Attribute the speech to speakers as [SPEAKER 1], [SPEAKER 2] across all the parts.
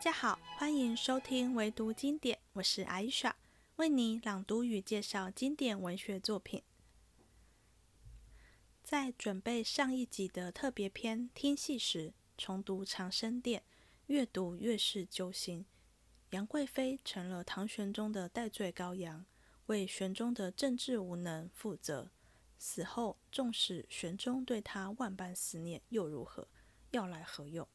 [SPEAKER 1] 大家好，欢迎收听唯读经典，我是阿伊莎，为你朗读与介绍经典文学作品。在准备上一集的特别篇听戏时，重读《长生殿》，越读越是揪心。杨贵妃成了唐玄宗的戴罪羔羊，为玄宗的政治无能负责。死后，纵使玄宗对她万般思念，又如何？要来何用？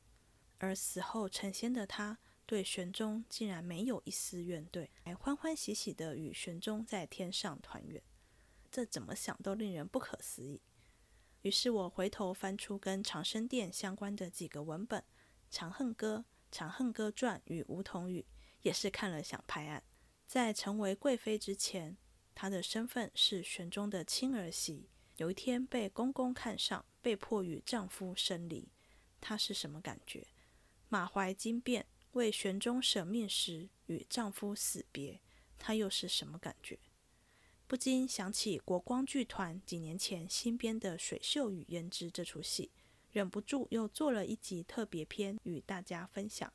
[SPEAKER 1] 而死后成仙的他，对玄宗竟然没有一丝怨怼，还欢欢喜喜的与玄宗在天上团圆，这怎么想都令人不可思议。于是我回头翻出跟长生殿相关的几个文本，《长恨歌》《长恨歌传》与《梧桐雨》，也是看了想拍案。在成为贵妃之前，她的身份是玄宗的亲儿媳，有一天被公公看上，被迫与丈夫生离，她是什么感觉？马怀金变，为玄宗舍命时与丈夫死别，她又是什么感觉？不禁想起国光剧团几年前新编的《水袖与胭脂》这出戏，忍不住又做了一集特别篇与大家分享。《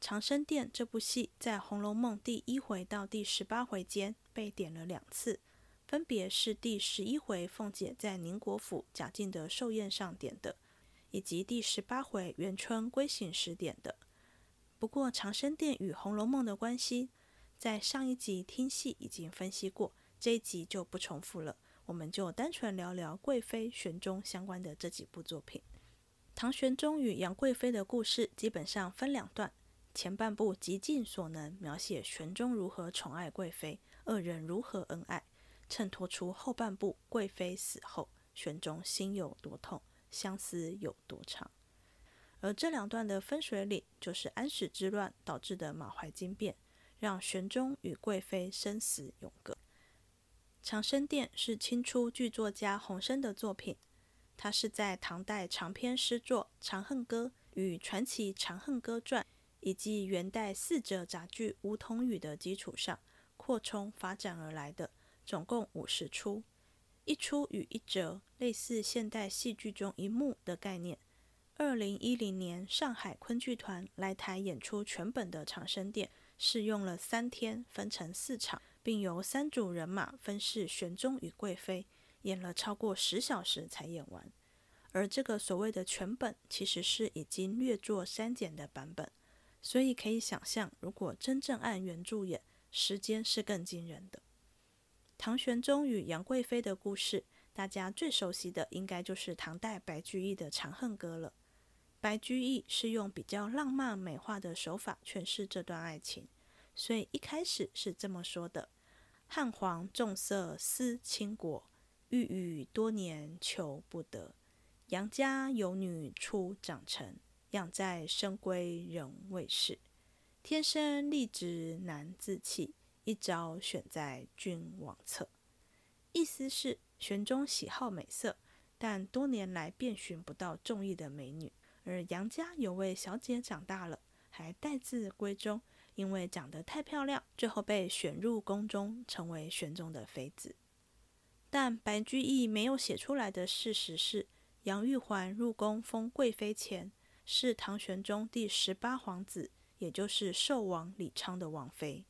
[SPEAKER 1] 长生殿》这部戏在《红楼梦》第一回到第十八回间被点了两次，分别是第十一回凤姐在宁国府贾静的寿宴上点的。以及第十八回元春归省时点的。不过长生殿与《红楼梦》的关系，在上一集听戏已经分析过，这一集就不重复了。我们就单纯聊聊贵妃、玄宗相关的这几部作品。唐玄宗与杨贵妃的故事基本上分两段，前半部极尽所能描写玄宗如何宠爱贵妃，二人如何恩爱，衬托出后半部贵妃死后，玄宗心有多痛。相思有多长？而这两段的分水岭，就是安史之乱导致的马怀惊变，让玄宗与贵妃生死永隔。《长生殿》是清初剧作家洪升的作品，他是在唐代长篇诗作《长恨歌》与传奇《长恨歌传》，以及元代四折杂剧《梧桐雨》的基础上扩充发展而来的，总共五十出。一出与一折，类似现代戏剧中一幕的概念。二零一零年，上海昆剧团来台演出全本的《长生殿》，试用了三天，分成四场，并由三组人马分饰玄宗与贵妃，演了超过十小时才演完。而这个所谓的全本，其实是已经略作删减的版本，所以可以想象，如果真正按原著演，时间是更惊人的。唐玄宗与杨贵妃的故事，大家最熟悉的应该就是唐代白居易的《长恨歌》了。白居易是用比较浪漫美化的手法诠释这段爱情，所以一开始是这么说的：“汉皇重色思倾国，郁郁多年求不得。杨家有女初长成，养在深闺仍未识。天生丽质难自弃。”一朝选在君王侧，意思是玄宗喜好美色，但多年来遍寻不到中意的美女。而杨家有位小姐长大了，还待字闺中，因为长得太漂亮，最后被选入宫中，成为玄宗的妃子。但白居易没有写出来的事实是，杨玉环入宫封贵妃前，是唐玄宗第十八皇子，也就是寿王李昌的王妃。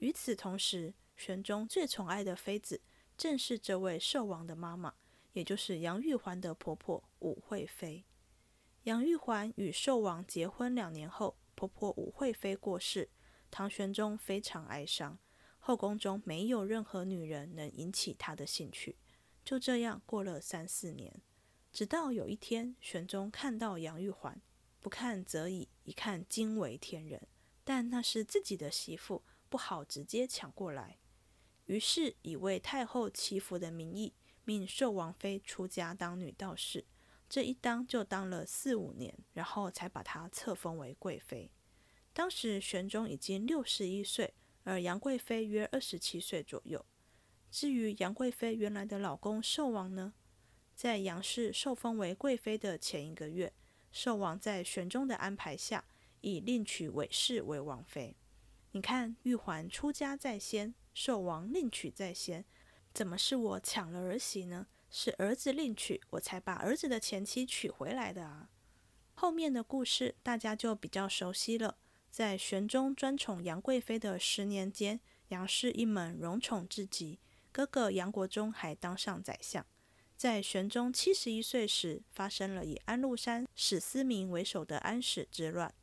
[SPEAKER 1] 与此同时，玄宗最宠爱的妃子正是这位寿王的妈妈，也就是杨玉环的婆婆武惠妃。杨玉环与寿王结婚两年后，婆婆武惠妃过世，唐玄宗非常哀伤，后宫中没有任何女人能引起他的兴趣。就这样过了三四年，直到有一天，玄宗看到杨玉环，不看则已，一看惊为天人，但那是自己的媳妇。不好直接抢过来，于是以为太后祈福的名义，命寿王妃出家当女道士。这一当就当了四五年，然后才把她册封为贵妃。当时玄宗已经六十一岁，而杨贵妃约二十七岁左右。至于杨贵妃原来的老公寿王呢，在杨氏受封为贵妃的前一个月，寿王在玄宗的安排下，以另娶韦氏为王妃。你看，玉环出家在先，寿王另娶在先，怎么是我抢了儿媳呢？是儿子另娶，我才把儿子的前妻娶回来的啊！后面的故事大家就比较熟悉了。在玄宗专宠杨贵妃的十年间，杨氏一门荣宠至极，哥哥杨国忠还当上宰相。在玄宗七十一岁时，发生了以安禄山、史思明为首的安史之乱。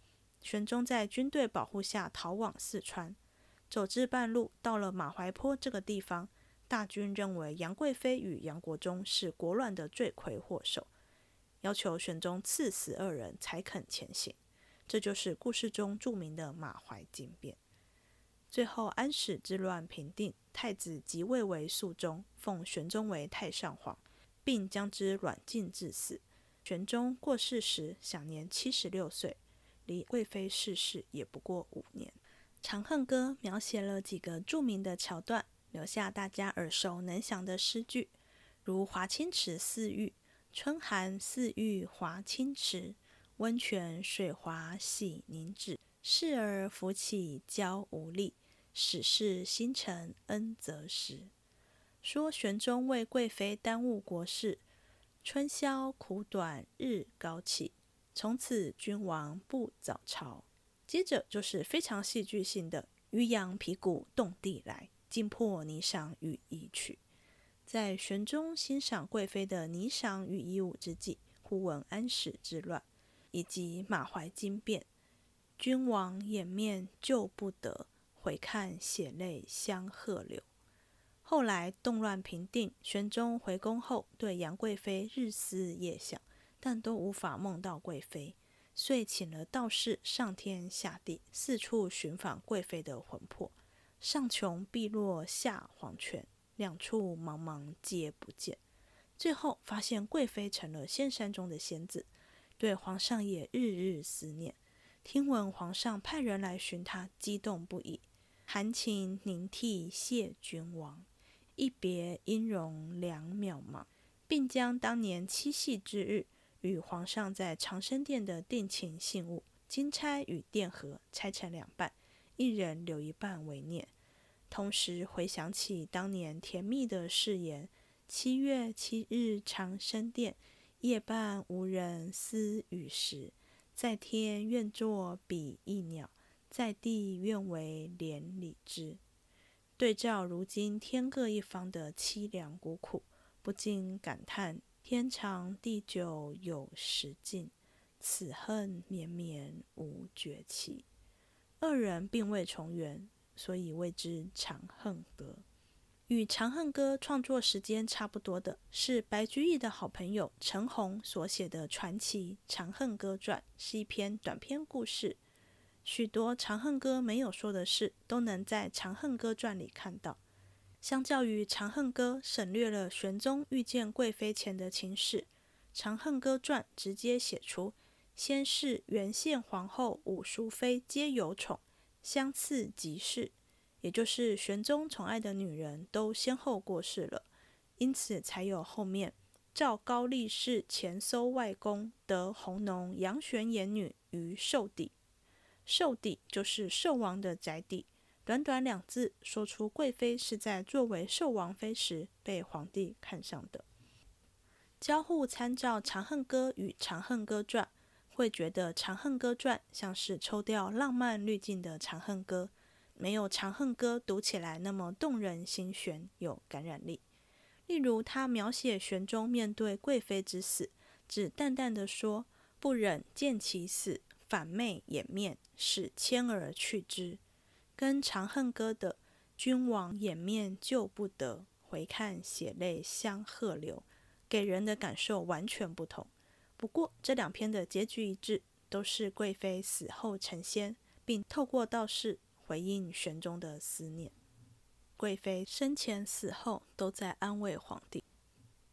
[SPEAKER 1] 玄宗在军队保护下逃往四川，走至半路，到了马怀坡这个地方，大军认为杨贵妃与杨国忠是国乱的罪魁祸首。要求玄宗赐死二人才肯前行，这就是故事中著名的马怀金变。最后安史之乱平定，太子即位为肃宗，奉玄宗为太上皇，并将之软禁致死。玄宗过世时享年七十六岁，离贵妃逝世也不过五年。《长恨歌》描写了几个著名的桥段，留下大家耳熟能详的诗句，如华清池似玉。春寒似玉华清池，温泉水滑洗凝脂。侍儿扶起娇无力，始是新承恩泽时。说玄宗为贵妃耽误国事，春宵苦短日高起，从此君王不早朝。接着就是非常戏剧性的“渔阳鼙鼓动地来，惊破霓裳羽衣曲”。在玄宗欣赏贵妃的霓裳羽衣舞之际，忽闻安史之乱，以及马怀金变，君王掩面救不得，回看血泪相和流。后来动乱平定，玄宗回宫后，对杨贵妃日思夜想，但都无法梦到贵妃，遂请了道士上天下地，四处寻访贵妃的魂魄，上穷碧落下黄泉。两处茫茫皆不见，最后发现贵妃成了仙山中的仙子，对皇上也日日思念。听闻皇上派人来寻她，激动不已，含情凝涕谢君王，一别音容两渺茫，并将当年七夕之日与皇上在长生殿的定情信物金钗与钿盒拆成两半，一人留一半为念。同时回想起当年甜蜜的誓言：“七月七日长生殿，夜半无人私语时。在天愿作比翼鸟，在地愿为连理枝。”对照如今天各一方的凄凉孤苦，不禁感叹：“天长地久有时尽，此恨绵绵无绝期。”二人并未重圆。所以谓之《长恨歌》。与《长恨歌》创作时间差不多的是白居易的好朋友陈洪所写的传奇《长恨歌传》，是一篇短篇故事。许多《长恨歌》没有说的事，都能在《长恨歌传》里看到。相较于《长恨歌》省略了玄宗遇见贵妃前的情事，《长恨歌传》直接写出先是原县皇后武淑妃皆有宠。相次即逝，也就是玄宗宠爱的女人都先后过世了，因此才有后面赵高力士前搜外公得弘农杨玄言女于寿邸，寿邸就是寿王的宅邸。短短两字，说出贵妃是在作为寿王妃时被皇帝看上的。交互参照《长恨歌》与《长恨歌传》。会觉得《长恨歌传》像是抽掉浪漫滤镜的《长恨歌》，没有《长恨歌》读起来那么动人心弦，有感染力。例如，他描写玄宗面对贵妃之死，只淡淡的说：“不忍见其死，反媚掩面，使谦而去之。”跟《长恨歌》的“君王掩面救不得，回看血泪相和流”给人的感受完全不同。不过，这两篇的结局一致，都是贵妃死后成仙，并透过道士回应玄宗的思念。贵妃生前死后都在安慰皇帝。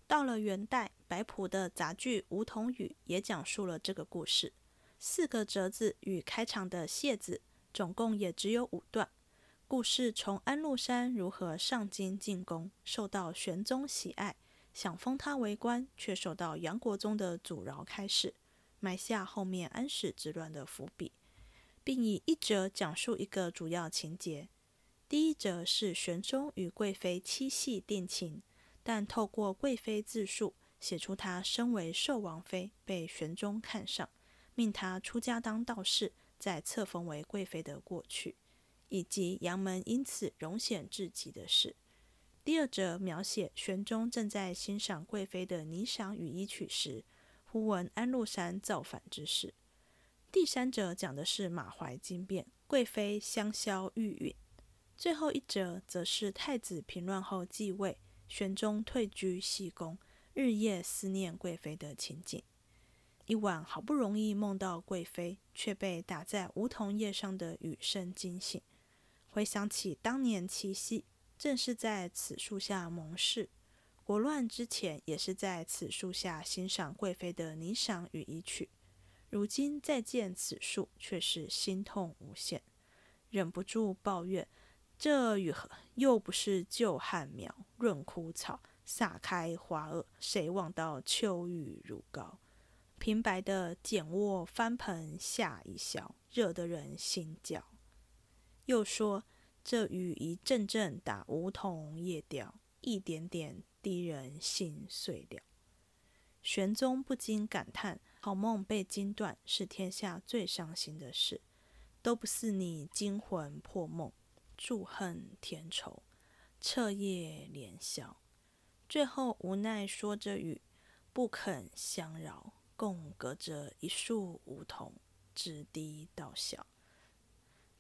[SPEAKER 1] 到了元代，白朴的杂剧《梧桐雨》也讲述了这个故事。四个折子与开场的谢字，总共也只有五段。故事从安禄山如何上京进宫，受到玄宗喜爱。想封他为官，却受到杨国忠的阻挠，开始埋下后面安史之乱的伏笔，并以一折讲述一个主要情节。第一则是玄宗与贵妃七夕定情，但透过贵妃自述，写出她身为寿王妃被玄宗看上，命他出家当道士，在册封为贵妃的过去，以及杨门因此荣显至极的事。第二则描写玄宗正在欣赏贵妃的霓裳羽衣曲时，忽闻安禄山造反之事。第三则讲的是马怀金变，贵妃香消玉殒。最后一则则是太子平乱后继位，玄宗退居西宫，日夜思念贵妃的情景。一晚好不容易梦到贵妃，却被打在梧桐叶上的雨声惊醒，回想起当年七夕。正是在此树下盟誓，国乱之前也是在此树下欣赏贵妃的霓裳羽衣曲。如今再见此树，却是心痛无限，忍不住抱怨：这雨荷又不是旧汉苗，润枯草，撒开花萼，谁望到秋雨如膏？平白的简卧翻盆下一宵，惹得人心焦。又说。这雨一阵阵打梧桐叶掉，一点点滴人心碎了。玄宗不禁感叹：好梦被惊断，是天下最伤心的事。都不似你惊魂破梦，祝恨添愁，彻夜连宵。最后无奈说着雨，不肯相饶，共隔着一树梧桐，直低到小。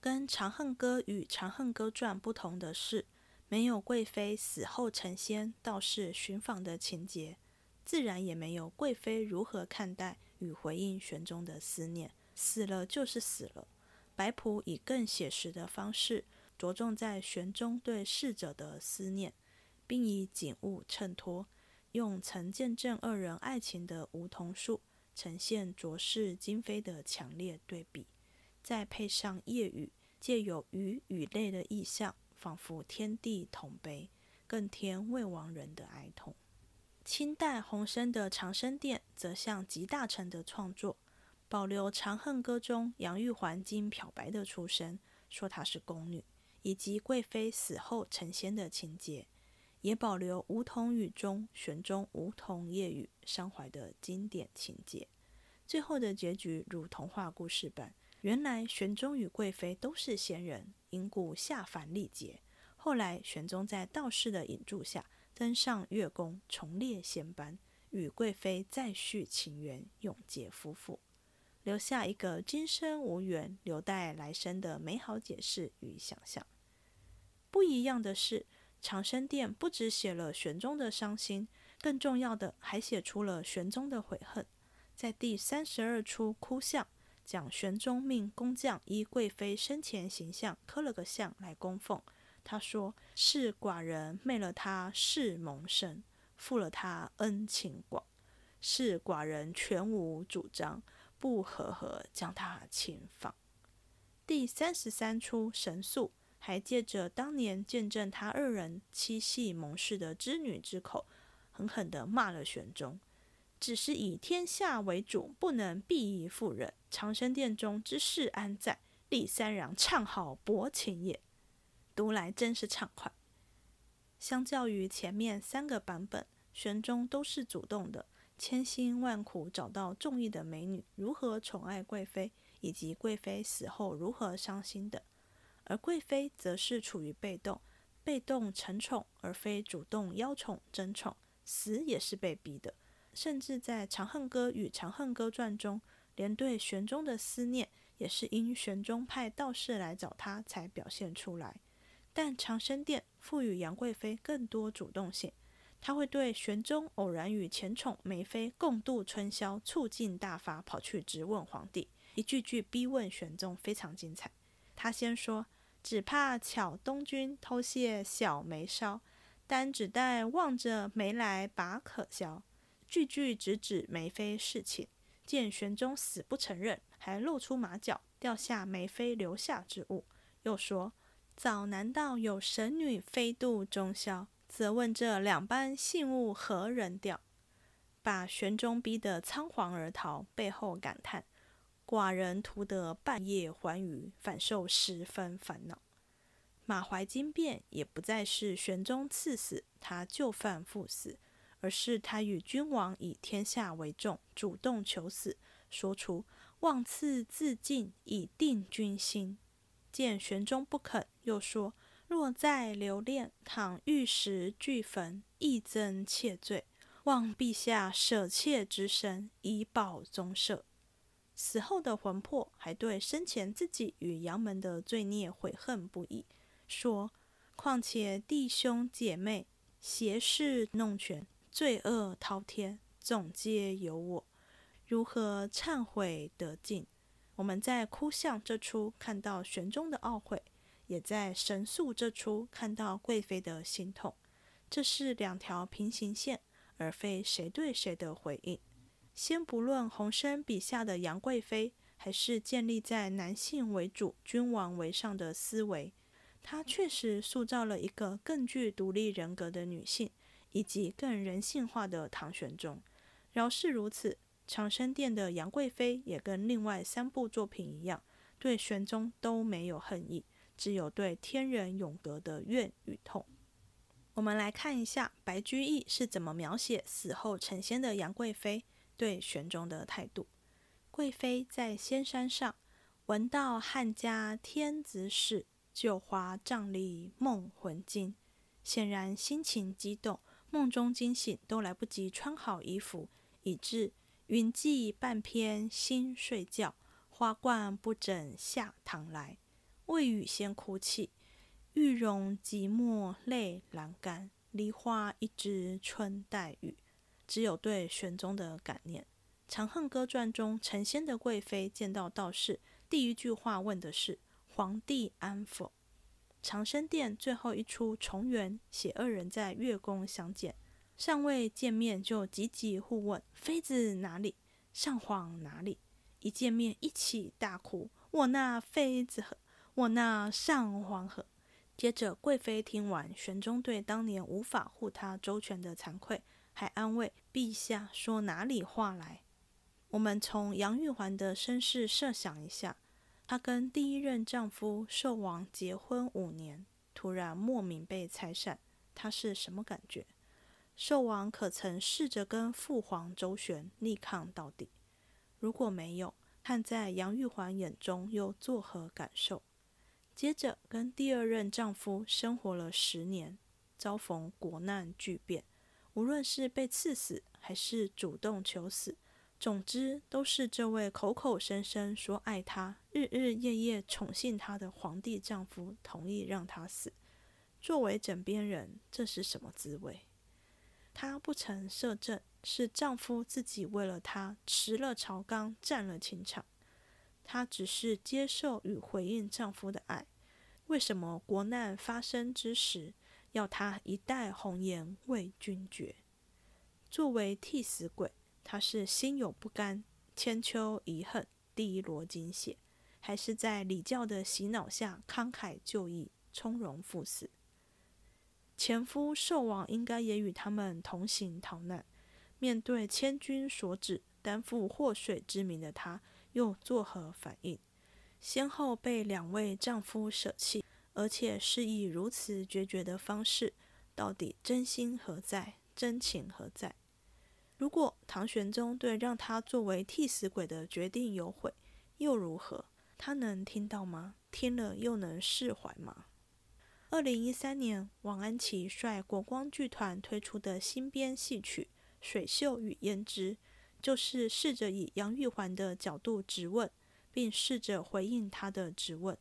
[SPEAKER 1] 跟《长恨歌》与《长恨歌传》不同的是，没有贵妃死后成仙、道士寻访的情节，自然也没有贵妃如何看待与回应玄宗的思念。死了就是死了。白朴以更写实的方式，着重在玄宗对逝者的思念，并以景物衬托，用曾见证二人爱情的梧桐树，呈现浊世今非的强烈对比。再配上夜雨，借有雨与泪的意象，仿佛天地同悲，更添未亡人的哀痛。清代洪升的《长生殿》则像集大成的创作，保留《长恨歌》中杨玉环经漂白的出身，说她是宫女，以及贵妃死后成仙的情节，也保留梧桐雨中玄宗梧桐夜雨伤怀的经典情节。最后的结局如童话故事般。原来玄宗与贵妃都是仙人，因故下凡历劫。后来玄宗在道士的引助下登上月宫，重列仙班，与贵妃再续情缘，永结夫妇，留下一个今生无缘，留待来生的美好解释与想象。不一样的是，《长生殿》不只写了玄宗的伤心，更重要的还写出了玄宗的悔恨。在第三十二出哭相。讲玄宗命工匠依贵妃生前形象刻了个像来供奉。他说：“是寡人昧了他世蒙生，负了他恩情广。是寡人全无主张，不和和将他轻放。”第三十三出神速还借着当年见证他二人七夕盟誓的织女之口，狠狠地骂了玄宗。只是以天下为主，不能敝役妇人。长生殿中之事安在？立三郎唱好薄情也，读来真是畅快。相较于前面三个版本，玄宗都是主动的，千辛万苦找到中意的美女，如何宠爱贵妃，以及贵妃死后如何伤心的；而贵妃则是处于被动，被动承宠，而非主动邀宠争宠，死也是被逼的。甚至在《长恨歌》与《长恨歌传》中，连对玄宗的思念也是因玄宗派道士来找他才表现出来。但长生殿赋予杨贵妃更多主动性，她会对玄宗偶然与前宠梅妃共度春宵，醋劲大发，跑去质问皇帝，一句句逼问玄宗，非常精彩。他先说：“只怕巧东君偷卸小梅烧，单只待望着梅来把可消。”句句直指梅妃侍寝，见玄宗死不承认，还露出马脚，掉下梅妃留下之物。又说：“早难道有神女飞渡中宵？则问这两般信物何人掉？”把玄宗逼得仓皇而逃，背后感叹：“寡人徒得半夜还余，反受十分烦恼。”马怀金变也不再是玄宗赐死，他就范赴死。而是他与君王以天下为重，主动求死，说出望赐自尽以定君心。见玄宗不肯，又说：“若再留恋，倘玉石俱焚，亦增妾罪。望陛下舍妾之身，以保宗社。”死后的魂魄还对生前自己与杨门的罪孽悔恨不已，说：“况且弟兄姐妹挟势弄权，罪恶滔天，总皆由我。”如何忏悔得尽？我们在哭相这出看到玄宗的懊悔，也在神速这出看到贵妃的心痛。这是两条平行线，而非谁对谁的回应。先不论洪生笔下的杨贵妃，还是建立在男性为主、君王为上的思维，她确实塑造了一个更具独立人格的女性，以及更人性化的唐玄宗。饶是如此。长生殿的杨贵妃也跟另外三部作品一样，对玄宗都没有恨意，只有对天人永隔的怨与痛。我们来看一下白居易是怎么描写死后成仙的杨贵妃对玄宗的态度。贵妃在仙山上，闻到汉家天子使，旧花帐里梦魂惊。显然心情激动，梦中惊醒都来不及穿好衣服，以致。云髻半偏新睡觉，花冠不整下堂来。未雨先哭泣，玉容寂寞泪阑干。梨花一枝春带雨，只有对玄宗的感念。《长恨歌传》中成仙的贵妃见到道士，第一句话问的是皇帝安否。长生殿最后一出重圆，写二人在月宫相见。尚未见面就急急互问：“妃子哪里？上皇哪里？”一见面一起大哭：“我那妃子何？我那上皇何？”接着贵妃听完玄宗对当年无法护她周全的惭愧，还安慰陛下说：“哪里话来？”我们从杨玉环的身世设想一下，她跟第一任丈夫寿王结婚五年，突然莫名被拆散，她是什么感觉？寿王可曾试着跟父皇周旋，力抗到底？如果没有，看在杨玉环眼中又作何感受？接着跟第二任丈夫生活了十年，遭逢国难巨变，无论是被赐死，还是主动求死，总之都是这位口口声声说爱她、日日夜夜宠幸她的皇帝丈夫同意让她死。作为枕边人，这是什么滋味？她不曾摄政，是丈夫自己为了她辞了朝纲，占了情场。她只是接受与回应丈夫的爱。为什么国难发生之时，要他一代红颜为君绝？作为替死鬼，她是心有不甘，千秋遗恨，第一罗金血，还是在礼教的洗脑下慷慨就义，从容赴死？前夫寿王应该也与他们同行逃难，面对千军所指、担负祸水之名的他，又作何反应？先后被两位丈夫舍弃，而且是以如此决绝的方式，到底真心何在？真情何在？如果唐玄宗对让他作为替死鬼的决定有悔，又如何？他能听到吗？听了又能释怀吗？二零一三年，王安琪率国光剧团推出的新编戏曲《水袖与胭脂》，就是试着以杨玉环的角度质问，并试着回应他的质问。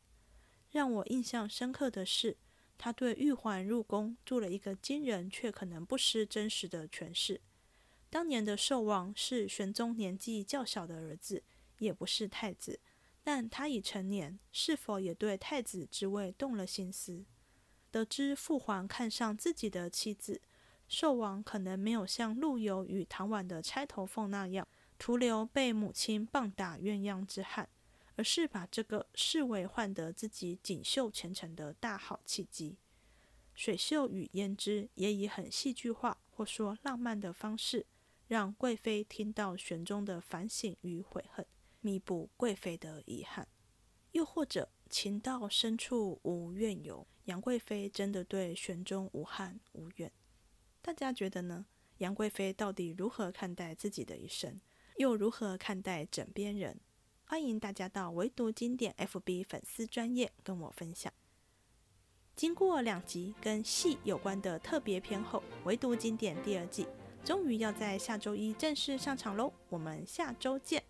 [SPEAKER 1] 让我印象深刻的是，他对玉环入宫做了一个惊人却可能不失真实的诠释。当年的寿王是玄宗年纪较小的儿子，也不是太子，但他已成年，是否也对太子之位动了心思？得知父皇看上自己的妻子，寿王可能没有像陆游与唐婉的钗头凤那样，徒留被母亲棒打鸳鸯之憾，而是把这个视为换得自己锦绣前程的大好契机。水袖与胭脂也以很戏剧化或说浪漫的方式，让贵妃听到玄宗的反省与悔恨，弥补贵妃的遗憾。又或者情到深处无怨尤。杨贵妃真的对玄宗无憾无怨，大家觉得呢？杨贵妃到底如何看待自己的一生，又如何看待枕边人？欢迎大家到唯独经典 FB 粉丝专业跟我分享。经过两集跟戏有关的特别篇后，唯独经典第二季终于要在下周一正式上场喽！我们下周见。